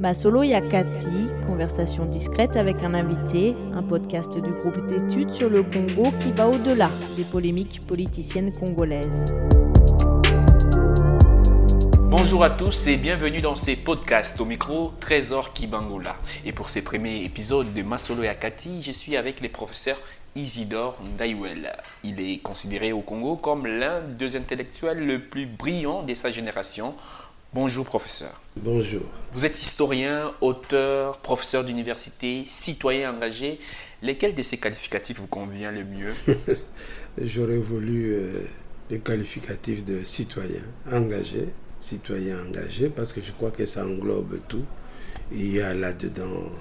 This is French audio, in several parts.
Masolo Yakati, conversation discrète avec un invité, un podcast du groupe d'études sur le Congo qui va au-delà des polémiques politiciennes congolaises. Bonjour à tous et bienvenue dans ces podcasts au micro Trésor Kibangula. Et pour ces premiers épisodes de Masolo Yakati, je suis avec les professeurs Isidore Ndaiwel. Il est considéré au Congo comme l'un des intellectuels le plus brillants de sa génération. Bonjour professeur. Bonjour. Vous êtes historien, auteur, professeur d'université, citoyen engagé. Lesquels de ces qualificatifs vous convient le mieux J'aurais voulu euh, les qualificatifs de citoyen engagé, citoyen engagé, parce que je crois que ça englobe tout. Il y a là-dedans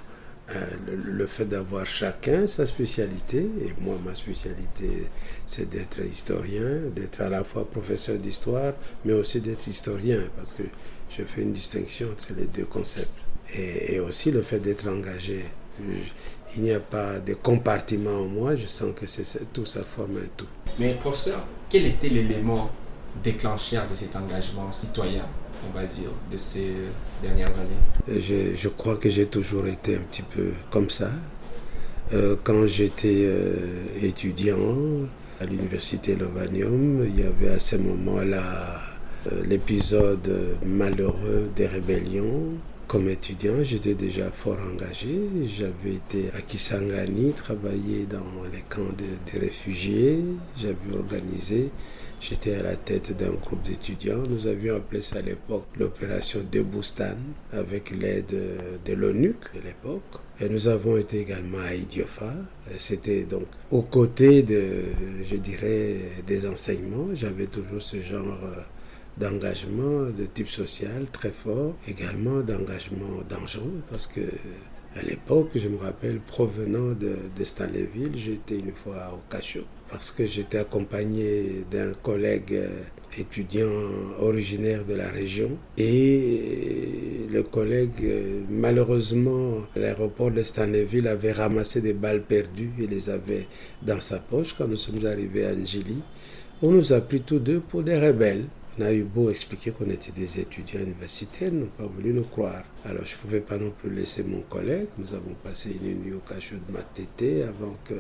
euh, le, fait d'avoir chacun sa spécialité, et moi ma spécialité c'est d'être historien, d'être à la fois professeur d'histoire, mais aussi d'être historien, parce que je fais une distinction entre les deux concepts. Et, aussi le fait d'être engagé. il n'y a pas de compartiment en moi, je sens que c'est tout ça forme un tout. Mais professeur, quel était l'élément déclencheur de cet engagement citoyen? De ces dernières années je, je crois que j'ai toujours été un petit peu comme ça. Euh, quand j'étais euh, étudiant à l'université Lovanium, il y avait à ce moment-là euh, l'épisode malheureux des rébellions. Comme étudiant, j'étais déjà fort engagé. J'avais été à Kisangani, travailler dans les camps de, réfugiés. J'avais organisé J'étais à la tête d'un groupe d'étudiants. Nous avions appelé ça à l'époque l'opération de Boustan avec l'aide de l'ONU de l'époque. Et nous avons été également à Idiofa. C'était donc aux côtés de, je dirais, des enseignements. J'avais toujours ce genre euh, d'engagement de type social très fort, également d'engagement dangereux parce que à l'époque, je me rappelle, provenant de, Stanleyville, j'étais une fois au cachot parce que j'étais accompagné d'un collègue euh, étudiant originaire de la région et le collègue euh, malheureusement l'aéroport de Stanleyville avait ramassé des balles perdues et les avait dans sa poche quand nous sommes arrivés à Angeli on nous a pris tous deux pour des rebelles on a eu beau expliquer qu'on était des étudiants universitaires, ils n'ont pas voulu nous croire. Alors je ne pouvais pas non plus laisser mon collègue. Nous avons passé une nuit au cachot de Matete avant que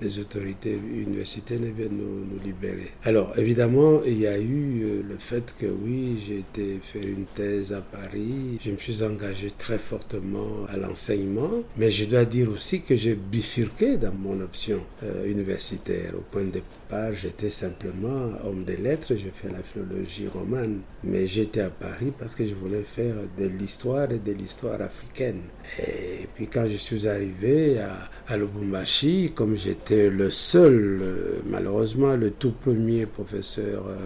les autorités universitaires ne viennent nous, libérer. Alors évidemment, il y a eu euh, le fait que oui, j'ai été faire une thèse à Paris. Je me suis engagé très fortement à l'enseignement. Mais je dois dire aussi que j'ai bifurqué dans mon option euh, universitaire. Au point de départ, j'étais simplement homme des lettres. J'ai fait la philologie romane. Mais j'étais à Paris parce que je voulais faire de l'histoire et de l'histoire africaine. Et puis quand je suis arrivé à, à Lubumbashi, comme j'étais le seul, euh, malheureusement, le tout premier professeur euh,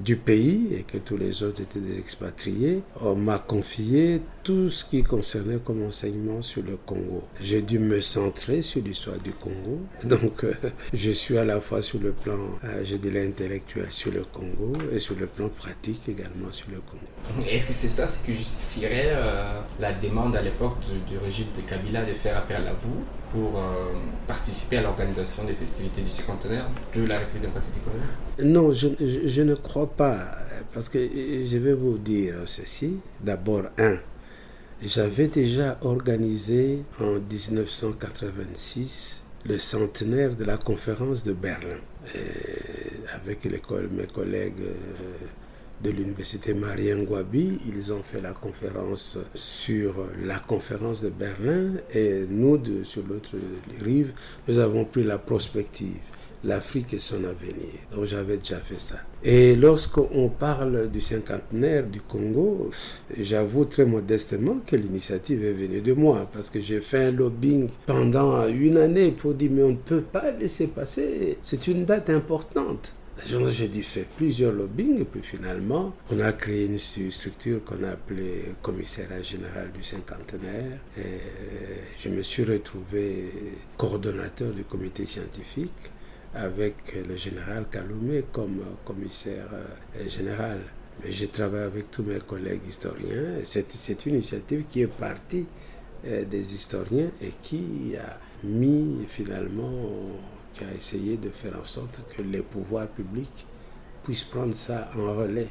du pays et que tous les autres étaient des expatriés, on m'a confié tout ce qui concernait comme enseignement sur le Congo. J'ai dû me centrer sur l'histoire du Congo. Donc, euh, je suis à la fois sur le plan, je dirais, intellectuel sur le Congo et sur le plan pratique également sur le Congo. Est-ce que c'est ça ce qui justifierait la demande à l'époque du, du régime de Kabila de faire appel à vous? Pour euh, participer à l'organisation des festivités du cinquantenaire de la République démocratique du Congo? Non, je, je, ne crois pas, parce que je vais vous dire ceci. D'abord, un, j'avais déjà organisé en 1986 le centenaire de la conférence de Berlin, avec mes collègues. De l'université Marien Ngouabi. Ils ont fait la conférence sur la conférence de Berlin et nous, sur l'autre rive, nous avons pris la prospective. L'Afrique et son avenir. Donc j'avais déjà fait ça. Et lorsqu'on parle du cinquantenaire du Congo, j'avoue très modestement que l'initiative est venue de moi parce que j'ai fait un lobbying pendant une année pour dire mais on ne peut pas laisser passer. C'est une date importante. J'ai dû faire plusieurs lobbying et puis finalement, on a créé une structure qu'on a appelée commissariat général du cinquantenaire. Je me suis retrouvé coordonnateur du comité scientifique avec le général Kaloumé comme commissaire euh, général. Mais j'ai travaillé avec tous mes collègues historiens. C'est une initiative qui est partie euh, des historiens et qui a mis finalement qui a essayé de faire en sorte que les pouvoirs publics puissent prendre ça en relais,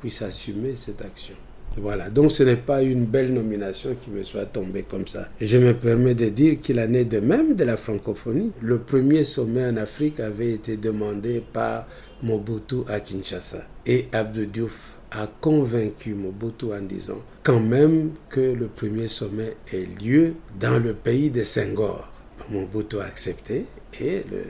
puissent assumer cette action. Voilà, donc ce n'est pas une belle nomination qui me soit tombée comme ça. Je me permets de dire qu'il en est de même de la francophonie. Le premier sommet en Afrique avait été demandé par Mobutu à Kinshasa. Et Abdou Diouf a convaincu Mobutu en disant quand même que le premier sommet ait lieu dans le pays de Senghor. Mobutu a accepté et le,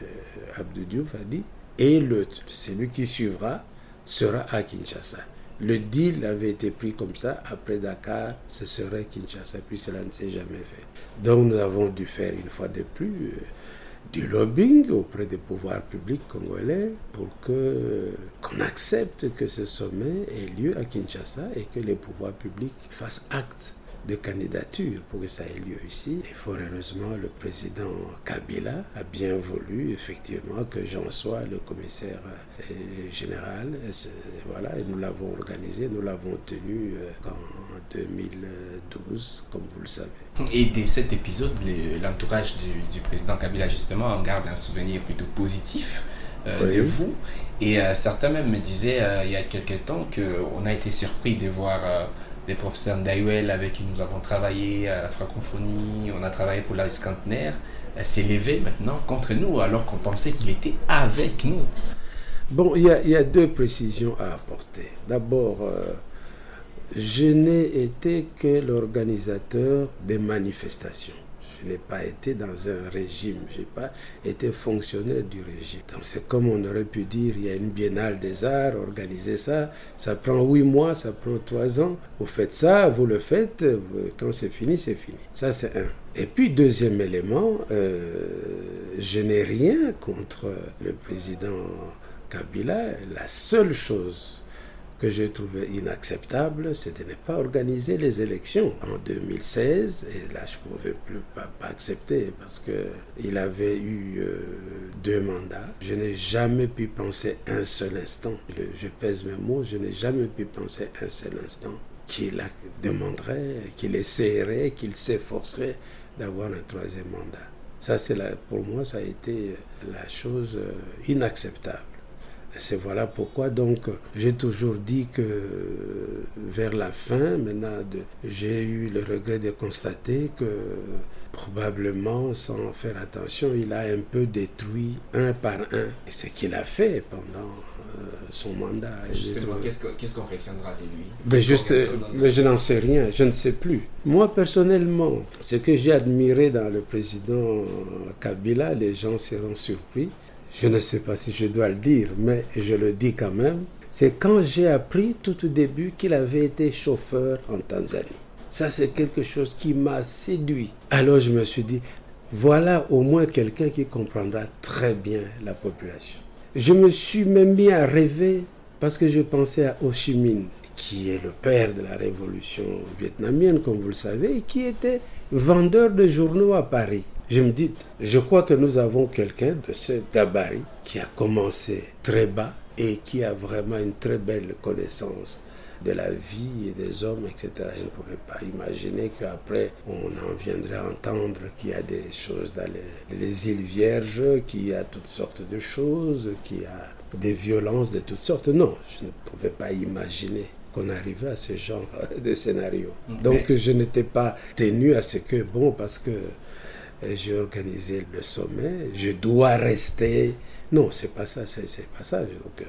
Abdou Diouf a dit et le, celui qui suivra sera à Kinshasa. Le deal avait été pris comme ça. Après Dakar, ce serait Kinshasa. Puis cela ne s'est jamais fait. Donc nous avons dû faire une fois de plus euh, du lobbying auprès des pouvoirs publics congolais pour qu'on accepte que ce sommet ait lieu à Kinshasa et que les pouvoirs publics fassent acte de candidature pour que ça ait lieu ici. Et fort heureusement, le président Kabila a bien voulu effectivement que j'en sois le commissaire euh, général. voilà, et nous l'avons organisé, nous l'avons tenu euh, en 2012, comme vous le savez. Et de cet épisode, l'entourage du, président Kabila, justement, en garde un souvenir plutôt positif. Euh, de vous. Et certains même me disaient il y a quelques temps qu'on a été surpris de voir les professeurs d'Ayuel avec qui nous avons travaillé à la francophonie, on a travaillé pour la Scantenaire, s'est levé maintenant contre nous alors qu'on pensait qu'il était avec nous. Bon, il y, a, deux précisions à apporter. D'abord, euh, je n'ai été que l'organisateur des manifestations je n'ai pas été dans un régime, je n'ai pas été fonctionnaire du régime. Donc c'est comme on aurait pu dire, il y a une biennale des arts, organiser ça, ça prend huit mois, ça prend trois ans. Vous faites ça, vous le faites, quand c'est fini, c'est fini. Ça c'est un. Et puis deuxième élément, euh, je n'ai rien contre le président Kabila. La seule chose que j'ai trouvé inacceptable, c'est de ne pas organiser les élections en 2016. Et là, je ne pouvais plus pas, accepter parce qu'il avait eu euh, deux mandats. Je n'ai jamais pu penser un seul instant, je, pèse mes mots, je n'ai jamais pu penser un seul instant qu'il demanderait, qu'il essaierait, qu'il s'efforcerait d'avoir un troisième mandat. Ça, c'est pour moi, ça a été la chose euh, inacceptable. C'est voilà pourquoi donc j'ai toujours dit que vers la fin, maintenant, j'ai eu le regret de constater que probablement, sans faire attention, il a un peu détruit un par un ce qu'il a fait pendant euh, son mandat. Justement, qu'est-ce qu'on retiendra de lui? Mais juste, Je n'en sais rien, je ne sais plus. Moi, personnellement, ce que j'ai admiré dans le président Kabila, les gens seront surpris, je ne sais pas si je dois le dire, mais je le dis quand même, c'est quand j'ai appris tout au début qu'il avait été chauffeur en Tanzanie. Ça, c'est quelque chose qui m'a séduit. Alors je me suis dit, voilà au moins quelqu'un qui comprendra très bien la population. Je me suis même mis à rêver parce que je pensais à Ho Chi Minh, qui est le père de la révolution vietnamienne, comme vous le savez, et qui était vendeur de journaux à Paris. Je me dis, je crois que nous avons quelqu'un de ce gabarit qui a commencé très bas et qui a vraiment une très belle connaissance de la vie et des hommes, etc. Je ne pouvais pas imaginer qu'après, on en viendrait à entendre qu'il y a des choses dans les, les, îles Vierges, qu'il y a toutes sortes de choses, qu'il y a des violences de toutes sortes. Non, je ne pouvais pas imaginer qu'on arrivait à ce genre de scénario. Donc je n'étais pas tenu à ce que, bon, parce que euh, j'ai organisé le sommet, je dois rester. Non, c'est pas ça, c'est pas ça. Donc, euh,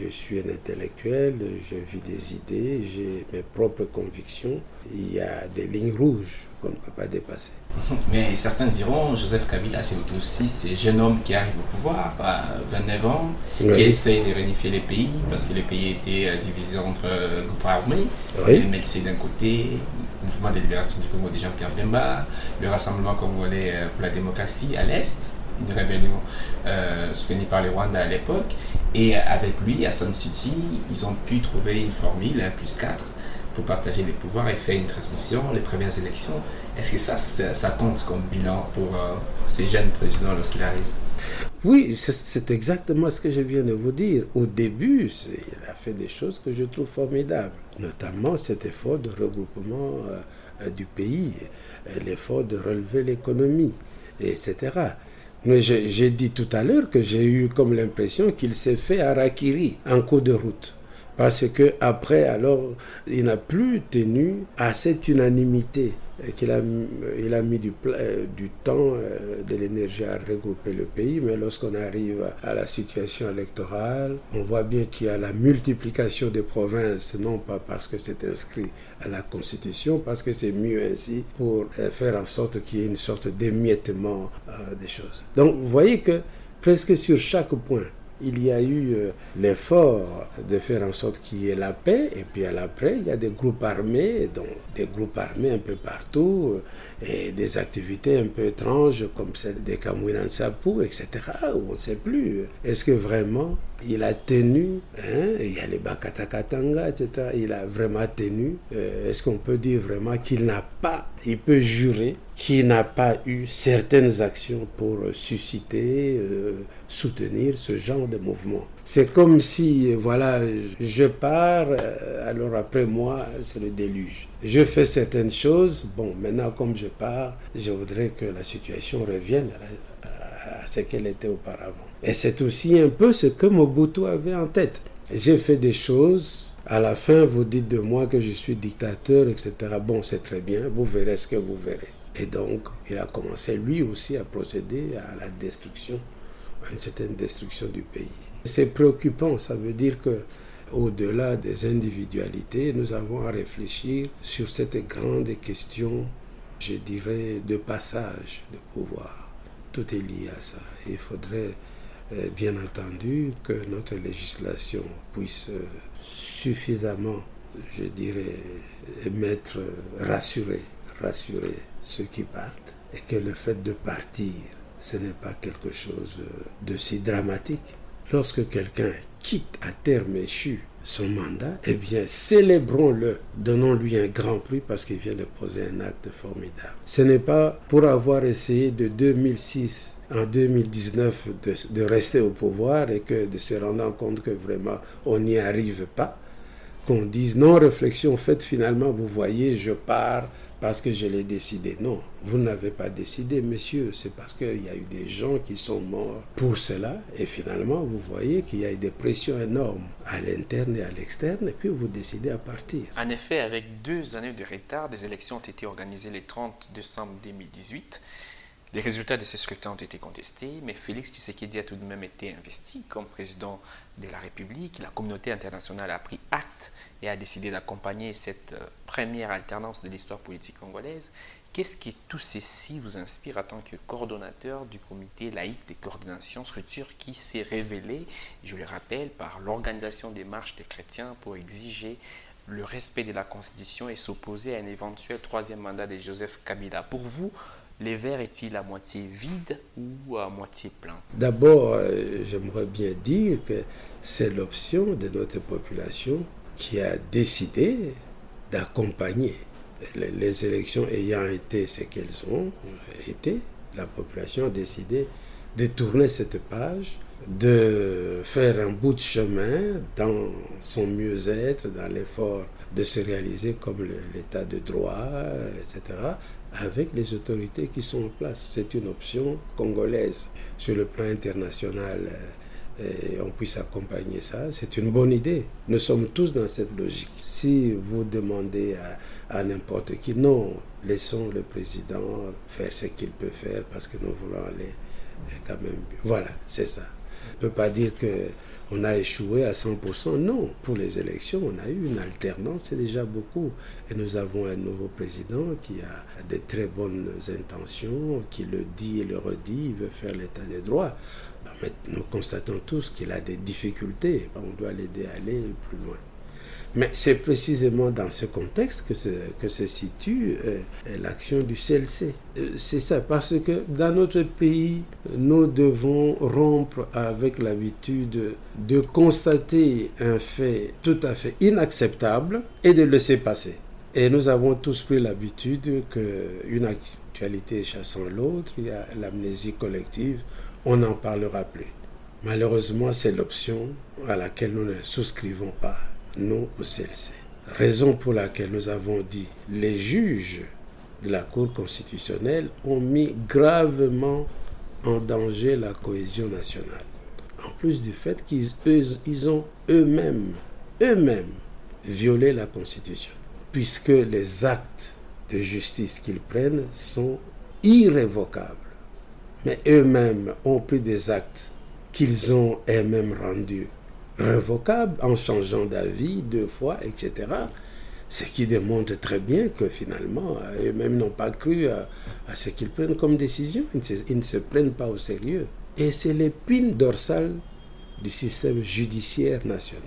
je suis un intellectuel, je vis des idées, j'ai mes propres convictions. Il y a des lignes rouges qu'on ne peut pas dépasser. Mais certains diront, Joseph Kabila, c'est aussi ce jeune homme qui arrive au pouvoir à 29 ans, qui essaye de réunifier les pays, parce que les pays étaient euh, divisés entre euh, groupes armés. Oui. Le MLC d'un côté, le Mouvement de libération du Congo de Jean-Pierre Bemba, le Rassemblement congolais euh, pour la démocratie à l'Est, une rébellion soutenue par le Rwanda à l'époque. Et avec lui, à San Suti, ils ont pu trouver une formule 1 plus 4 pour partager les pouvoirs et faire une transition, les premières élections. Est-ce que ça, ça, compte comme bilan pour euh, ces jeunes présidents lorsqu'il arrive? Oui, c'est exactement ce que je viens de vous dire. Au début, il a fait des choses que je trouve formidables, notamment cet effort de regroupement euh, du pays, l'effort de relever l'économie, etc. Mais j'ai dit tout à l'heure que j'ai eu comme l'impression qu'il s'est fait à Rakiri en cours de route. Parce que après, alors, il n'a plus tenu à cette unanimité qu'il a, il a mis du, euh, temps, euh, de l'énergie à regrouper le pays, mais lorsqu'on arrive à la situation électorale, on voit bien qu'il y a la multiplication des provinces, non pas parce que c'est inscrit à la Constitution, parce que c'est mieux ainsi pour euh, faire en sorte qu'il y ait une sorte d'émiettement des choses. Donc vous voyez que presque sur chaque point, il y a eu euh, l'effort de faire en sorte qu'il y ait la paix, et puis à l'après, il y a des groupes armés, donc des groupes armés un peu partout, euh, et des activités un peu étranges comme celle des Kamouinan Sapou, etc., on ne sait plus. Est-ce que vraiment il a tenu, hein, il y a les Bakatakatanga, etc., il a vraiment tenu, euh, est-ce qu'on peut dire vraiment qu'il n'a il peut jurer qu'il n'a pas eu certaines actions pour susciter, soutenir ce genre de mouvement. C'est comme si, voilà, je pars, euh, alors après moi, c'est le déluge. Je fais certaines choses, bon, maintenant comme je pars, je voudrais que la situation revienne à, ce qu'elle était auparavant. Et c'est aussi un peu ce que Mobutu avait en tête. J'ai fait des choses, à la fin, vous dites de moi que je suis dictateur, etc. Bon, c'est très bien, vous verrez ce que vous verrez. Et donc, il a commencé lui aussi à procéder à la destruction une certaine destruction du pays. C'est préoccupant, ça veut dire que au-delà des individualités, nous avons à réfléchir sur cette grande question, je dirais, de passage de pouvoir. Tout est lié à ça. Il faudrait bien entendu que notre législation puisse euh, suffisamment, je dirais, mettre, rassurer, rassurer ceux qui partent et que le fait de partir ce n'est pas quelque chose de si dramatique. Lorsque quelqu'un quitte à terme échu son mandat, eh bien, célébrons-le, donnons-lui un grand prix parce qu'il vient de poser un acte formidable. Ce n'est pas pour avoir essayé de 2006 en 2019 de, de rester au pouvoir et que de se rendre compte que vraiment on n'y arrive pas, qu'on dise non réflexion faite finalement, vous voyez, je pars parce que je l'ai décidé. Non, vous n'avez pas décidé, monsieur. C'est parce qu'il y a eu des gens qui sont morts pour cela. Et finalement, vous voyez qu'il y a eu des pressions énormes à l'interne et à l'externe. Et puis, vous décidez à partir. En effet, avec deux années de retard, des élections ont été organisées le 30 décembre 2018. Les résultats de ces scrutins ont été contestés, mais Félix Tshisekedi a tout de même été investi comme président de la République. La communauté internationale a pris acte et a décidé d'accompagner cette euh, première alternance de l'histoire politique congolaise. Qu'est-ce que tout ceci vous inspire en tant que coordonnateur du comité laïque de coordination, structure qui s'est révélée, je le rappelle, par l'organisation des marches des chrétiens pour exiger le respect de la Constitution et s'opposer à un éventuel troisième mandat de Joseph Kabila? Pour vous, les verres est-il à moitié vide ou à moitié plein? D'abord, euh, j'aimerais bien dire que c'est l'option de notre population qui a décidé d'accompagner les, élections ayant été ce qu'elles ont été. La population a décidé de tourner cette page, de faire un bout de chemin dans son mieux-être, dans l'effort de se réaliser comme l'état de droit, etc., avec les autorités qui sont en place. C'est une option congolaise sur le plan international. Euh, on puisse accompagner ça, c'est une bonne idée. Nous sommes tous dans cette logique. Si vous demandez à, à n'importe qui, non, laissons le président faire ce qu'il peut faire parce que nous voulons aller quand même. Voilà, c'est ça. Ne peut pas dire qu'on a échoué à 100%. Non, pour les élections, on a eu une alternance, c'est déjà beaucoup. Et nous avons un nouveau président qui a de très bonnes intentions, qui le dit et le redit, il veut faire l'état des droits. Mais nous constatons tous qu'il a des difficultés. On doit l'aider à aller plus loin. Mais c'est précisément dans ce contexte que se, situe euh, l'action du CLC. Euh, c'est ça, parce que dans notre pays, nous devons rompre avec l'habitude de constater un fait tout à fait inacceptable et de le laisser passer. Et nous avons tous pris l'habitude qu'une actualité chassant l'autre, il y a l'amnésie collective, on n'en parlera plus. Malheureusement, c'est l'option à laquelle nous ne souscrivons pas nous au CLC. Raison pour laquelle nous avons dit les juges de la Cour constitutionnelle ont mis gravement en danger la cohésion nationale. En plus du fait qu'ils eux-mêmes eux-mêmes violer la Constitution, puisque les actes de justice qu'ils prennent sont irrévocables. Mais eux-mêmes ont pris des actes qu'ils ont eux-mêmes rendus révocables en changeant d'avis deux fois, etc. Ce qui démontre très bien que finalement, eux-mêmes n'ont pas cru à, ce qu'ils prennent comme décision. Ils ne, se, prennent pas au sérieux. Et c'est l'épine dorsale du système judiciaire national.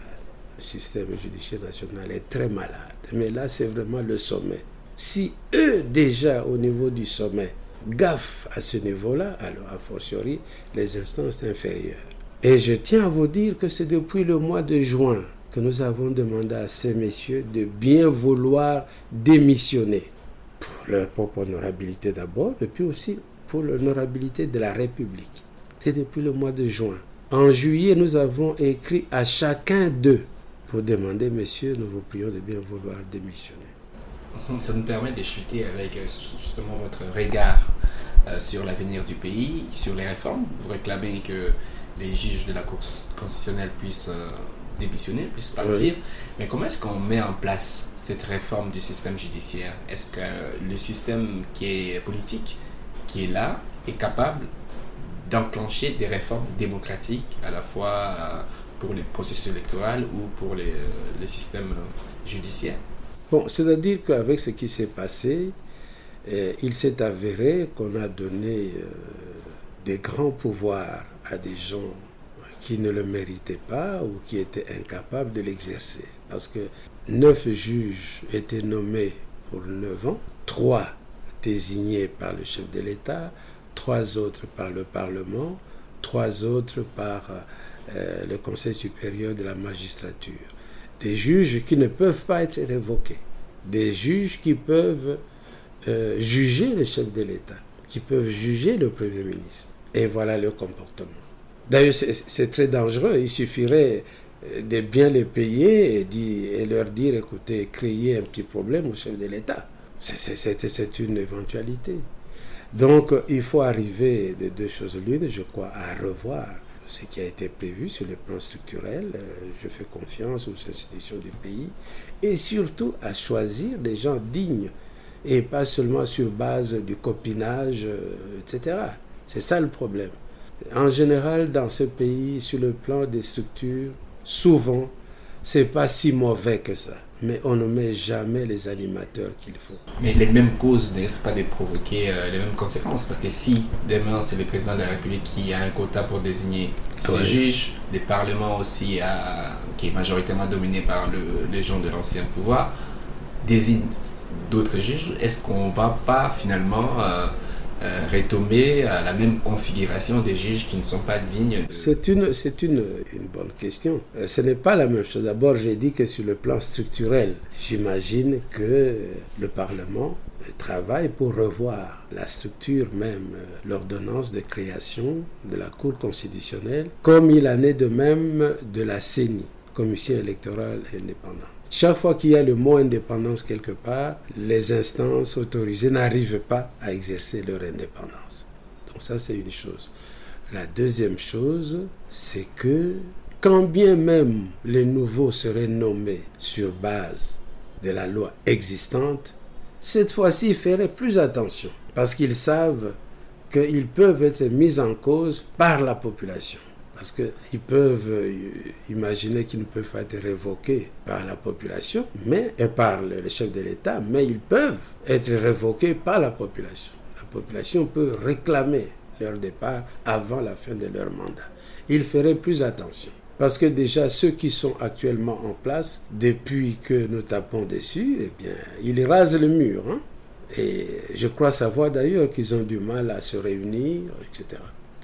Le système judiciaire national est très malade. Mais là, c'est vraiment le sommet. Si eux, déjà au niveau du sommet, gaffent à ce niveau-là, alors a fortiori les instances inférieures. Et je tiens à vous dire que c'est depuis le mois de juin que nous avons demandé à ces messieurs de bien vouloir démissionner pour leur propre honorabilité d'abord, et puis aussi pour l'honorabilité de la République. C'est depuis le mois de juin. En juillet, nous avons écrit à chacun d'eux pour demander, messieurs, nous vous prions de bien vouloir démissionner. Ça nous permet de chuter avec euh, justement votre regard sur l'avenir du pays, sur les réformes. Vous réclamez que les juges de la Cour constitutionnelle puissent euh, démissionner, puissent partir. Mais comment est-ce qu'on met en place cette réforme du système judiciaire? Est-ce que le système qui est politique, qui est là, est capable d'enclencher des réformes démocratiques à la fois euh, pour les processus électoraux ou pour les, euh, le système judiciaire? Bon, c'est-à-dire qu'avec ce qui s'est passé, il s'est avéré qu'on a donné des grands pouvoirs à des gens qui ne le méritaient pas ou qui étaient incapables de l'exercer. Parce que neuf juges étaient nommés pour neuf ans, trois désignés par le chef de l'État, trois autres par le Parlement, trois autres par euh, le Conseil supérieur de la magistrature. Des juges qui ne peuvent pas être révoqués, des juges qui peuvent euh, juger le chef de l'État, qui peuvent juger le Premier ministre. Et voilà le comportement. D'ailleurs, c'est très dangereux. Il suffirait euh, de bien les payer et, leur dire, écoutez, créez un petit problème au chef de l'État. C'est une éventualité. Donc, il faut arriver de deux choses l'une, je crois, à revoir ce qui a été prévu sur le plan structurel. Euh, je fais confiance aux institutions du pays et surtout à choisir des gens dignes et pas seulement sur base du copinage, euh, etc. C'est ça le problème. En général, dans ce pays, sur le plan des structures, souvent, c'est pas si mauvais que ça. Mais on ne met jamais les animateurs qu'il faut. Mais les mêmes causes ne risquent pas de provoquer euh, les mêmes conséquences? Parce que si demain c'est le président de la République qui a un quota pour désigner ses juges, le Parlement aussi, qui est majoritairement dominé par le, les gens de l'ancien pouvoir, désigne d'autres juges, est-ce qu'on va pas finalement euh, euh, retomber à la même configuration des juges qui ne sont pas dignes C'est une, une, une, bonne question. Euh, ce n'est pas la même chose. D'abord, j'ai dit que sur le plan structurel, j'imagine que le Parlement travaille pour revoir la structure même, l'ordonnance de création de la Cour constitutionnelle, comme il en est de même de la CENI, Commission électorale indépendante. Chaque fois qu'il y a le mot indépendance quelque part, les instances autorisées n'arrivent pas à exercer leur indépendance. Donc ça, c'est une chose. La deuxième chose, c'est que quand bien même les nouveaux seraient nommés sur base de la loi existante, cette fois-ci, ils feraient plus attention parce qu'ils savent qu'ils peuvent être mis en cause par la population. Parce qu'ils peuvent euh, imaginer qu'ils ne peuvent pas être révoqués par la population, mais, et par le chef de l'État, mais ils peuvent être révoqués par la population. La population peut réclamer leur départ avant la fin de leur mandat. Ils feraient plus attention. Parce que déjà, ceux qui sont actuellement en place, depuis que nous tapons dessus, eh bien, ils rasent le mur. Hein. Et je crois savoir d'ailleurs qu'ils ont du mal à se réunir, etc.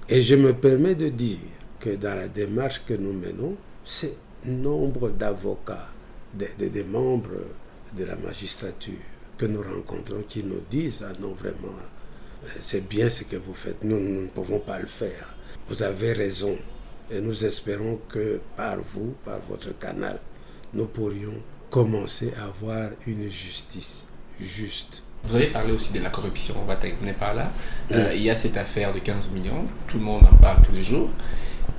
Et je me permets de dire que dans la démarche que nous menons, c'est nombre d'avocats, des, membres de la magistrature que nous rencontrons qui nous disent, ah non, vraiment, euh, c'est bien ce que vous faites, nous, nous ne pouvons pas le faire. Vous avez raison. Et nous espérons que par vous, par votre canal, nous pourrions commencer à avoir une justice juste. Vous avez parlé aussi de la corruption, on va terminer par là. Euh, il y a cette affaire de 15 millions, tout le monde en parle tous les jours.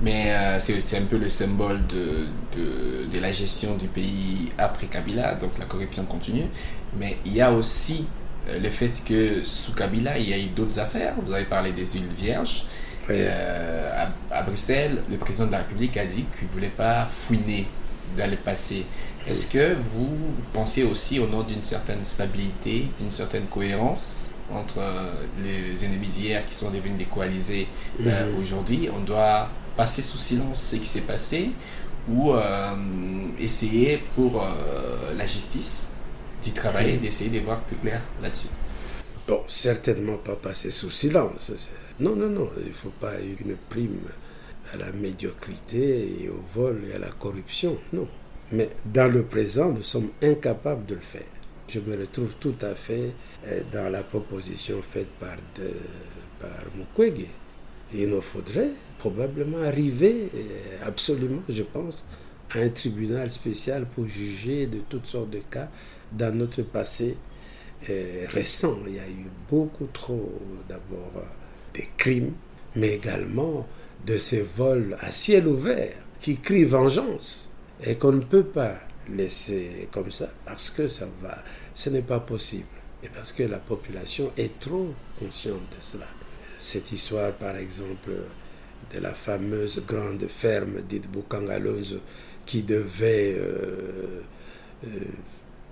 Mais euh, c'est un peu le symbole de, de, de, la gestion du pays après Kabila, donc la corruption continue. Mais il y a aussi euh, le fait que sous Kabila, il y a eu d'autres affaires. Vous avez parlé des îles Vierges. Euh, à, Bruxelles, le président de la République a dit qu'il ne voulait pas fouiner dans le passé. Est-ce que vous pensez aussi au nom d'une certaine stabilité, d'une certaine cohérence entre les ennemis d'hier qui sont devenus des coalisés mhm. aujourd'hui? On doit passer sous silence ce qui s'est passé ou euh, essayer pour euh, la justice d'y travailler, d'essayer de voir plus clair là-dessus Bon, certainement pas passer sous silence. Non, non, non, il ne faut pas une prime à la médiocrité et au vol et à la corruption, non. Mais dans le présent, nous sommes incapables de le faire. Je me retrouve tout à fait euh, dans la proposition faite par, de, par Mukwege. Il nous faudrait probablement arriver euh, absolument, je pense, à un tribunal spécial pour juger de toutes sortes de cas dans notre passé euh, récent. Il y a eu beaucoup trop d'abord des crimes, mais également de ces vols à ciel ouvert qui crient vengeance et qu'on ne peut pas laisser comme ça parce que ça va, ce n'est pas possible et parce que la population est trop consciente de cela. Cette histoire, par exemple, de la fameuse grande ferme dite Bukangalonzo qui devait, euh, euh,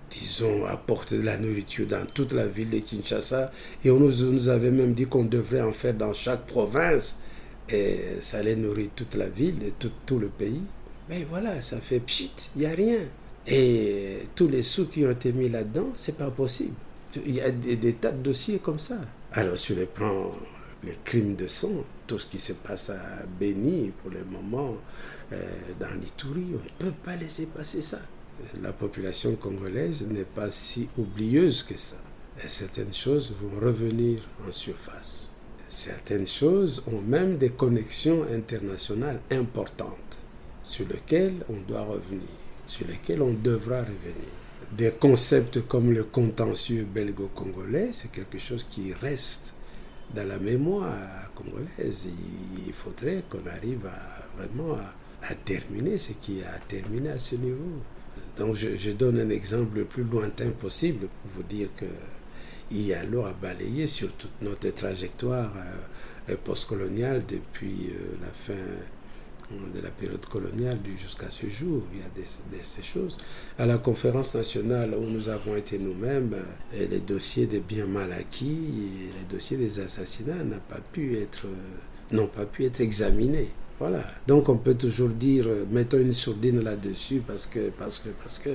disons, apporter de la nourriture dans toute la ville de Kinshasa. Et on nous, avait même dit qu'on devrait en faire dans chaque province. Et ça allait nourrir toute la ville et tout, le pays. Mais voilà, ça fait pchit, il n'y a rien. Et tous les sous qui ont été mis là-dedans, c'est pas possible. Il y a des, des, tas de dossiers comme ça. Alors, sur les plans les crimes de sang, tout ce qui se passe à Béni pour le moment, euh, dans l'Itourie, on ne peut pas laisser passer ça. La population congolaise n'est pas si oublieuse que ça. Certaines choses vont revenir en surface. Certaines choses ont même des connexions internationales importantes sur lesquelles on doit revenir, sur lesquelles on devra revenir. Des concepts comme le contentieux belgo-congolais, c'est quelque chose qui reste dans la mémoire congolaise. Il faudrait qu'on arrive vraiment à, terminer ce qui a terminé à ce niveau. Donc je, donne un exemple le plus lointain possible pour vous dire que il y a balayer sur toute notre trajectoire euh, postcoloniale depuis euh, la fin de la période coloniale jusqu'à ce jour. Il y a des, ces choses. À la conférence nationale où nous avons été nous-mêmes, euh, les dossiers des biens mal acquis, les dossiers des assassinats n'ont pas pu être, euh, pas pu être examinés. Voilà. Donc on peut toujours dire, euh, mettons une sourdine là-dessus parce que, parce que, parce que.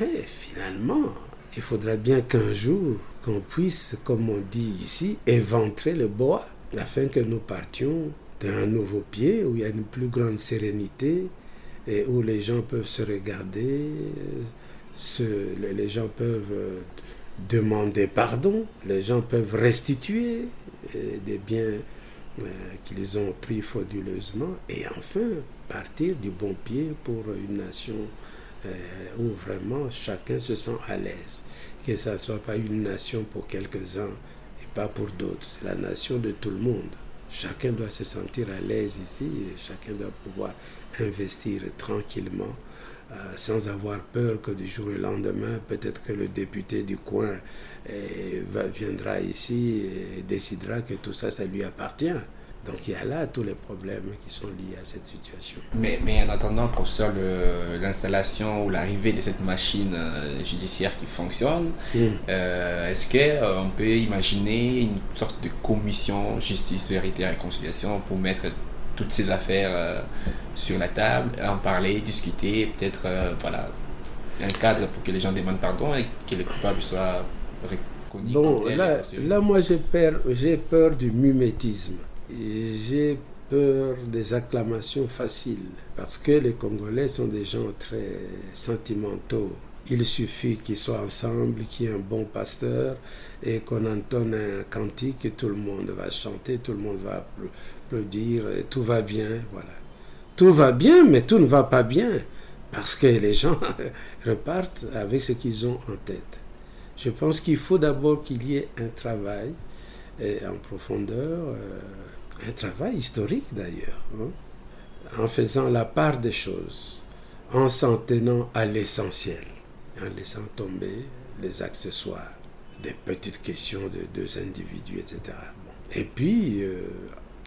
Mais finalement, il faudrait bien qu'un jour, qu'on puisse, comme on dit ici, éventrer le bois afin que nous partions d'un nouveau pied, où il y a une plus grande sérénité et où les gens peuvent se regarder, se, les gens peuvent euh, demander pardon, les gens peuvent restituer euh, des biens euh, qu'ils ont pris frauduleusement et enfin partir du bon pied pour une nation où vraiment chacun se sent à l'aise. Que ça ne soit pas une nation pour quelques-uns et pas pour d'autres, c'est la nation de tout le monde. Chacun doit se sentir à l'aise ici et chacun doit pouvoir investir tranquillement euh, sans avoir peur que du jour au lendemain, peut-être que le député du coin eh, viendra ici et décidera que tout ça, ça lui appartient. Donc il y a là tous les problèmes qui sont liés à cette situation. Mais, mais en attendant, professeur, l'installation ou l'arrivée de cette machine euh, judiciaire qui fonctionne, hmm. euh, est-ce qu'on euh, on peut imaginer une sorte de commission justice, vérité et réconciliation pour mettre toutes ces affaires sur la table, en parler, discuter, peut-être voilà, un cadre pour que les gens demandent pardon et que les coupables soient reconnus. Bon, là, là, moi j'ai peur, peur du mimétisme j'ai peur des acclamations faciles parce que les Congolais sont des gens très sentimentaux. Il suffit qu'ils soient ensemble, qu'il y ait un bon pasteur et qu'on entonne un travail historique d'ailleurs, hein. en faisant la part des choses, en s'en tenant à l'essentiel, en laissant tomber les accessoires, des petites questions de deux individus, etc. Et puis, euh,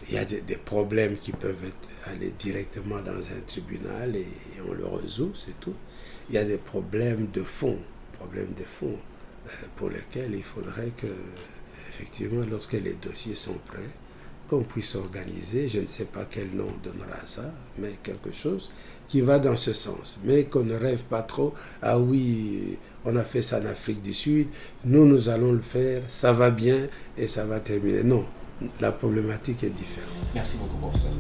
il y a des, problèmes qui peuvent aller directement dans un tribunal et, on le résout, c'est tout. Il y a des problèmes de fond, problèmes de fond euh, pour lesquels il faudrait que, effectivement, lorsque les dossiers sont prêts, qu'on puisse organiser, je ne sais pas quel nom donnera ça, mais quelque chose qui va dans ce sens. Mais qu'on ne rêve pas trop, ah oui, on a fait ça en Afrique du Sud, nous, nous allons le faire, ça va bien et ça va terminer. Non, la problématique est différente. Merci beaucoup, professeur.